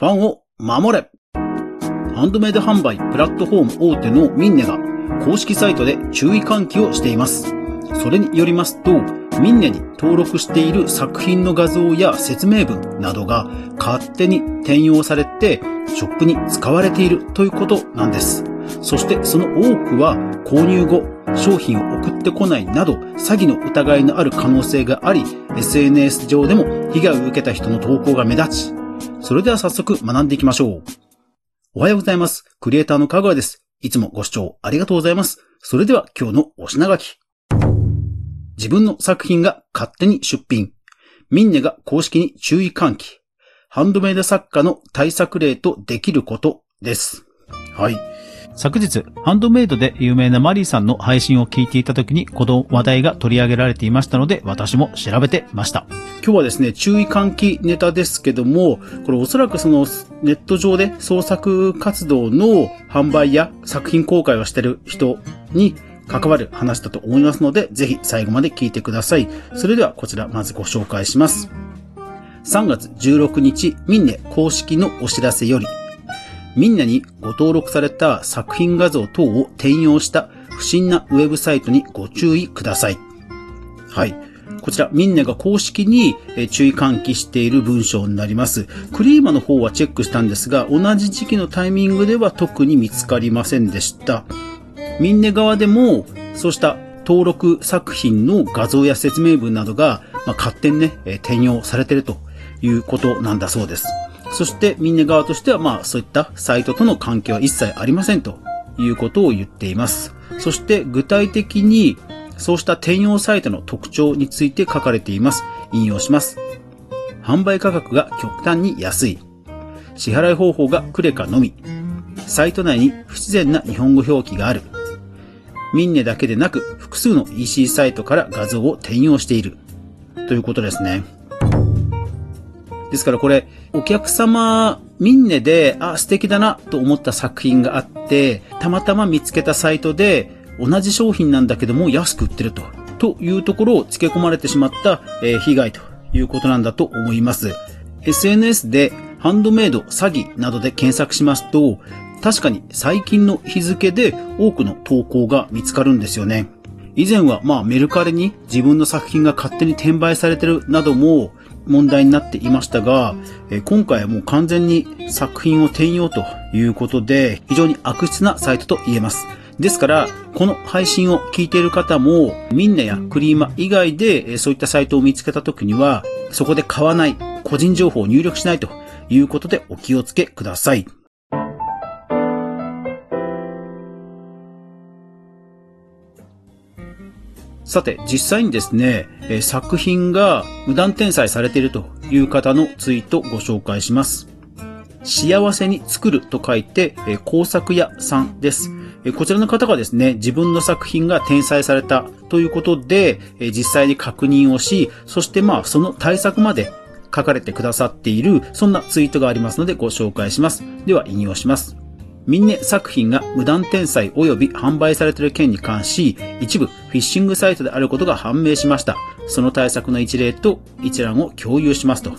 ファンを守れハンドメイド販売プラットフォーム大手のミンネが公式サイトで注意喚起をしています。それによりますと、ミンネに登録している作品の画像や説明文などが勝手に転用されてショップに使われているということなんです。そしてその多くは購入後商品を送ってこないなど詐欺の疑いのある可能性があり SNS 上でも被害を受けた人の投稿が目立ちそれでは早速学んでいきましょう。おはようございます。クリエイターのかぐわです。いつもご視聴ありがとうございます。それでは今日のお品書き。自分の作品が勝手に出品。ミンネが公式に注意喚起。ハンドメイド作家の対策例とできることです。はい。昨日、ハンドメイドで有名なマリーさんの配信を聞いていた時に、この話題が取り上げられていましたので、私も調べてました。今日はですね、注意喚起ネタですけども、これおそらくそのネット上で創作活動の販売や作品公開をしてる人に関わる話だと思いますので、ぜひ最後まで聞いてください。それではこちらまずご紹介します。3月16日、ミンネ公式のお知らせより、みんなにご登録された作品画像等を転用した不審なウェブサイトにご注意ください。はい。こちら、みんなが公式に注意喚起している文章になります。クリーマの方はチェックしたんですが、同じ時期のタイミングでは特に見つかりませんでした。ミンネ側でも、そうした登録作品の画像や説明文などが、まあ、勝手にね、転用されているということなんだそうです。そしてミンネ側としてはまあそういったサイトとの関係は一切ありませんということを言っています。そして具体的にそうした転用サイトの特徴について書かれています。引用します。販売価格が極端に安い。支払い方法がクレカのみ。サイト内に不自然な日本語表記がある。ミンネだけでなく複数の EC サイトから画像を転用している。ということですね。ですからこれ、お客様、みんネで、あ、素敵だなと思った作品があって、たまたま見つけたサイトで、同じ商品なんだけども安く売ってると、というところを付け込まれてしまった、えー、被害ということなんだと思います。SNS でハンドメイド詐欺などで検索しますと、確かに最近の日付で多くの投稿が見つかるんですよね。以前はまあメルカリに自分の作品が勝手に転売されてるなども問題になっていましたが、え今回はもう完全に作品を転用ということで、非常に悪質なサイトと言えます。ですから、この配信を聞いている方も、みんなやクリーマ以外でそういったサイトを見つけた時には、そこで買わない、個人情報を入力しないということでお気をつけください。さて、実際にですね、作品が無断転載されているという方のツイートをご紹介します。幸せに作ると書いて、工作屋さんです。こちらの方がですね、自分の作品が転載されたということで、実際に確認をし、そしてまあその対策まで書かれてくださっている、そんなツイートがありますのでご紹介します。では引用します。ミンネ作品が無断転載及び販売されている件に関し、一部フィッシングサイトであることが判明しました。その対策の一例と一覧を共有しますと。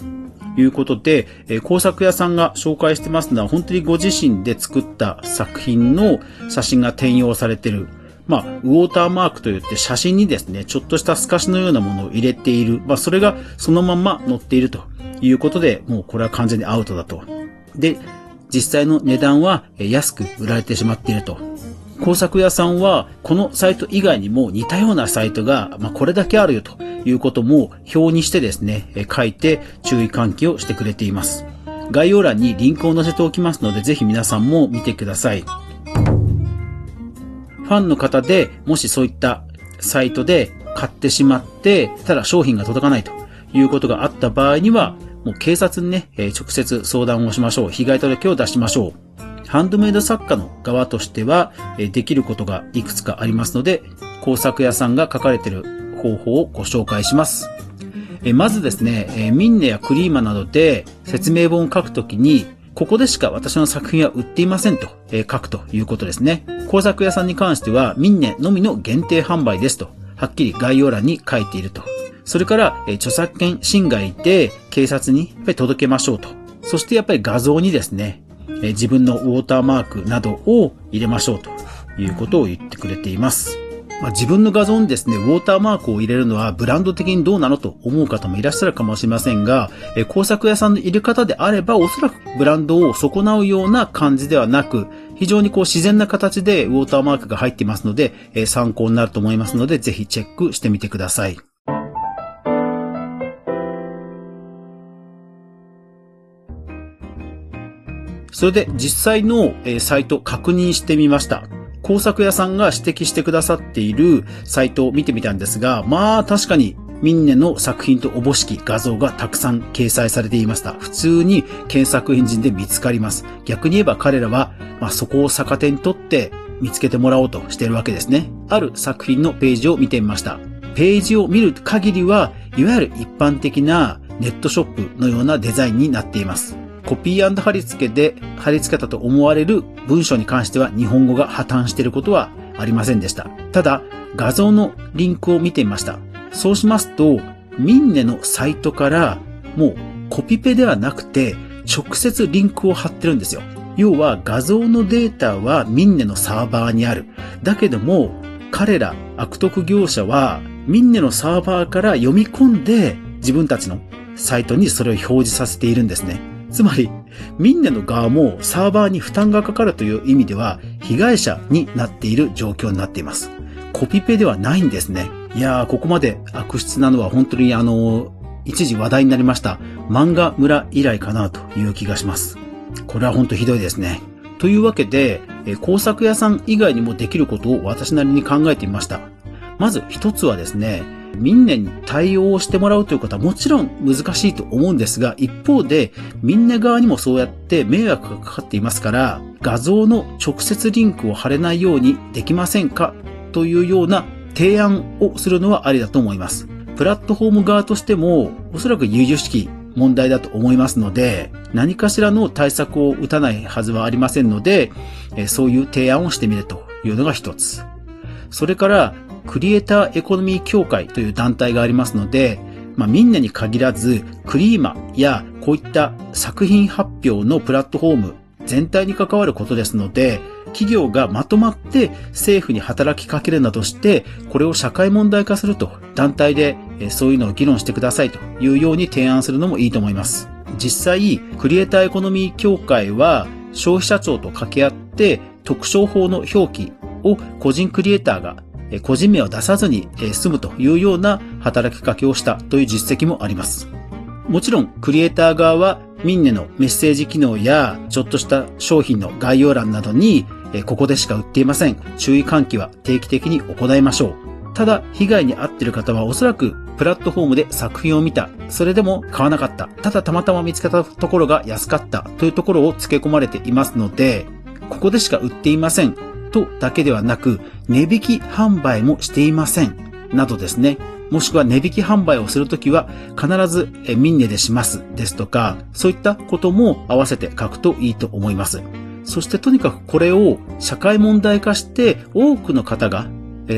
いうことで、え工作屋さんが紹介してますのは、本当にご自身で作った作品の写真が転用されている。まあ、ウォーターマークといって写真にですね、ちょっとした透かしのようなものを入れている。まあ、それがそのまま載っているということで、もうこれは完全にアウトだと。で、実際の値段は安く売られてしまっていると。工作屋さんは、このサイト以外にも似たようなサイトが、まあ、これだけあるよということも表にしてですね、書いて注意喚起をしてくれています。概要欄にリンクを載せておきますので、ぜひ皆さんも見てください。ファンの方でもしそういったサイトで買ってしまって、ただ商品が届かないということがあった場合には、もう警察にね、直接相談をしましょう。被害届を出しましょう。ハンドメイド作家の側としては、できることがいくつかありますので、工作屋さんが書かれている方法をご紹介します。まずですね、ミンネやクリーマなどで説明本を書くときに、ここでしか私の作品は売っていませんと書くということですね。工作屋さんに関しては、ミンネのみの限定販売ですと、はっきり概要欄に書いているとそれから、え著作権侵害で警察にやっぱり届けましょうと。そしてやっぱり画像にですね、え自分のウォーターマークなどを入れましょうということを言ってくれています。まあ、自分の画像にですね、ウォーターマークを入れるのはブランド的にどうなのと思う方もいらっしゃるかもしれませんが、え工作屋さんの入れ方であれば、おそらくブランドを損なうような感じではなく、非常にこう自然な形でウォーターマークが入っていますので、え参考になると思いますので、ぜひチェックしてみてください。それで実際のサイト確認してみました。工作屋さんが指摘してくださっているサイトを見てみたんですが、まあ確かにミンネの作品とおぼしき画像がたくさん掲載されていました。普通に検索エンジンで見つかります。逆に言えば彼らは、まあ、そこを逆手にとって見つけてもらおうとしているわけですね。ある作品のページを見てみました。ページを見る限りは、いわゆる一般的なネットショップのようなデザインになっています。コピー貼り付けで貼り付けたと思われる文章に関しては日本語が破綻していることはありませんでした。ただ、画像のリンクを見てみました。そうしますと、ミンネのサイトからもうコピペではなくて直接リンクを貼ってるんですよ。要は画像のデータはミンネのサーバーにある。だけども彼ら悪徳業者はミンネのサーバーから読み込んで自分たちのサイトにそれを表示させているんですね。つまり、ミンネの側もサーバーに負担がかかるという意味では、被害者になっている状況になっています。コピペではないんですね。いやー、ここまで悪質なのは本当にあの、一時話題になりました漫画村以来かなという気がします。これは本当ひどいですね。というわけで、工作屋さん以外にもできることを私なりに考えてみました。まず一つはですね、民年に対応してもらうということはもちろん難しいと思うんですが、一方で、みんな側にもそうやって迷惑がかかっていますから、画像の直接リンクを貼れないようにできませんかというような提案をするのはありだと思います。プラットフォーム側としても、おそらく有々しき問題だと思いますので、何かしらの対策を打たないはずはありませんので、そういう提案をしてみるというのが一つ。それから、クリエイターエコノミー協会という団体がありますので、まあ、みんなに限らず、クリーマやこういった作品発表のプラットフォーム全体に関わることですので、企業がまとまって政府に働きかけるなどして、これを社会問題化すると、団体でそういうのを議論してくださいというように提案するのもいいと思います。実際、クリエイターエコノミー協会は消費者庁と掛け合って特徴法の表記を個人クリエイターが個人名を出さずに済むというような働きかけをしたという実績もあります。もちろん、クリエイター側はミンネのメッセージ機能やちょっとした商品の概要欄などにここでしか売っていません。注意喚起は定期的に行いましょう。ただ、被害に遭っている方はおそらくプラットフォームで作品を見た。それでも買わなかった。ただたまたま見つけたところが安かったというところを付け込まれていますので、ここでしか売っていません。とだけではなく、値引き販売もしていません。などですね。もしくは値引き販売をするときは必ずミンネでしますですとか、そういったことも合わせて書くといいと思います。そしてとにかくこれを社会問題化して多くの方が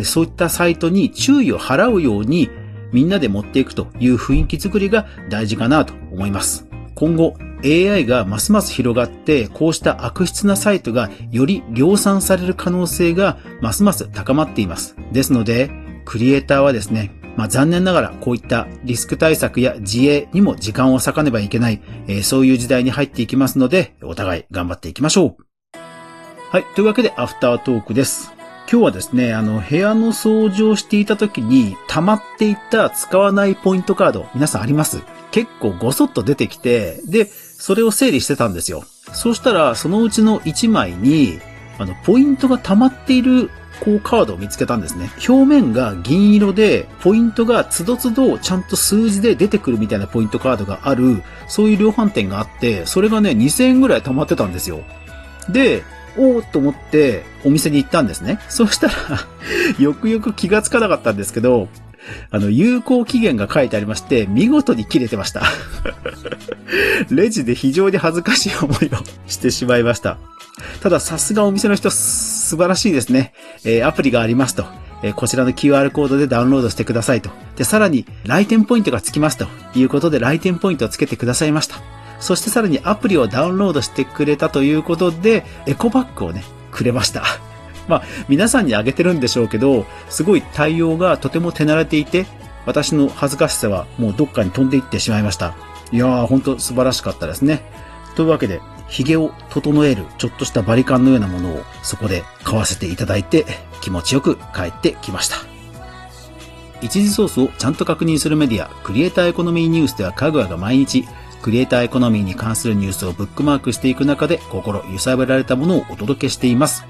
そういったサイトに注意を払うようにみんなで持っていくという雰囲気づくりが大事かなと思います。今後 AI がますます広がって、こうした悪質なサイトがより量産される可能性がますます高まっています。ですので、クリエイターはですね、まあ、残念ながらこういったリスク対策や自衛にも時間を割かねばいけない、えー、そういう時代に入っていきますので、お互い頑張っていきましょう。はい。というわけで、アフタートークです。今日はですね、あの、部屋の掃除をしていた時に溜まっていた使わないポイントカード、皆さんあります？結構ごそっと出てきて、で、それを整理してたんですよ。そしたら、そのうちの1枚に、あの、ポイントが溜まっている、こう、カードを見つけたんですね。表面が銀色で、ポイントがつどつどちゃんと数字で出てくるみたいなポイントカードがある、そういう量販店があって、それがね、2000円ぐらい溜まってたんですよ。で、おーと思ってお店に行ったんですね。そしたら よくよく気がつかなかったんですけど、あの、有効期限が書いてありまして、見事に切れてました。レジで非常に恥ずかしい思いをしてしまいました。ただ、さすがお店の人、素晴らしいですね。えー、アプリがありますと。え、こちらの QR コードでダウンロードしてくださいと。で、さらに、来店ポイントがつきますということで、来店ポイントをつけてくださいました。そしてさらにアプリをダウンロードしてくれたということで、エコバッグをね、くれました。まあ、皆さんにあげてるんでしょうけど、すごい対応がとても手慣れていて、私の恥ずかしさはもうどっかに飛んでいってしまいました。いやー、ほんと素晴らしかったですね。というわけで、髭を整えるちょっとしたバリカンのようなものをそこで買わせていただいて気持ちよく帰ってきました。一時ソースをちゃんと確認するメディア、クリエイターエコノミーニュースではかぐわが毎日、クリエイターエコノミーに関するニュースをブックマークしていく中で心揺さぶられたものをお届けしています。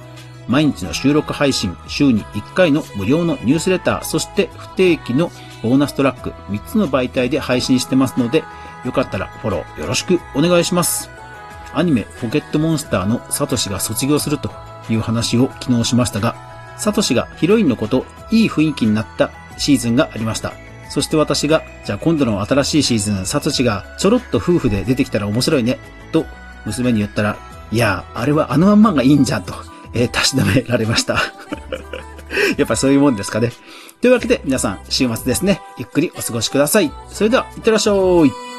毎日の収録配信、週に1回の無料のニュースレター、そして不定期のボーナストラック、3つの媒体で配信してますので、よかったらフォローよろしくお願いします。アニメポケットモンスターのサトシが卒業するという話を昨日しましたが、サトシがヒロインの子といい雰囲気になったシーズンがありました。そして私が、じゃあ今度の新しいシーズン、サトシがちょろっと夫婦で出てきたら面白いね、と娘に言ったら、いや、あれはあのまんまがいいんじゃんと、えー、たしなめられました。やっぱそういうもんですかね。というわけで皆さん、週末ですね、ゆっくりお過ごしください。それでは、いってらっしゃい。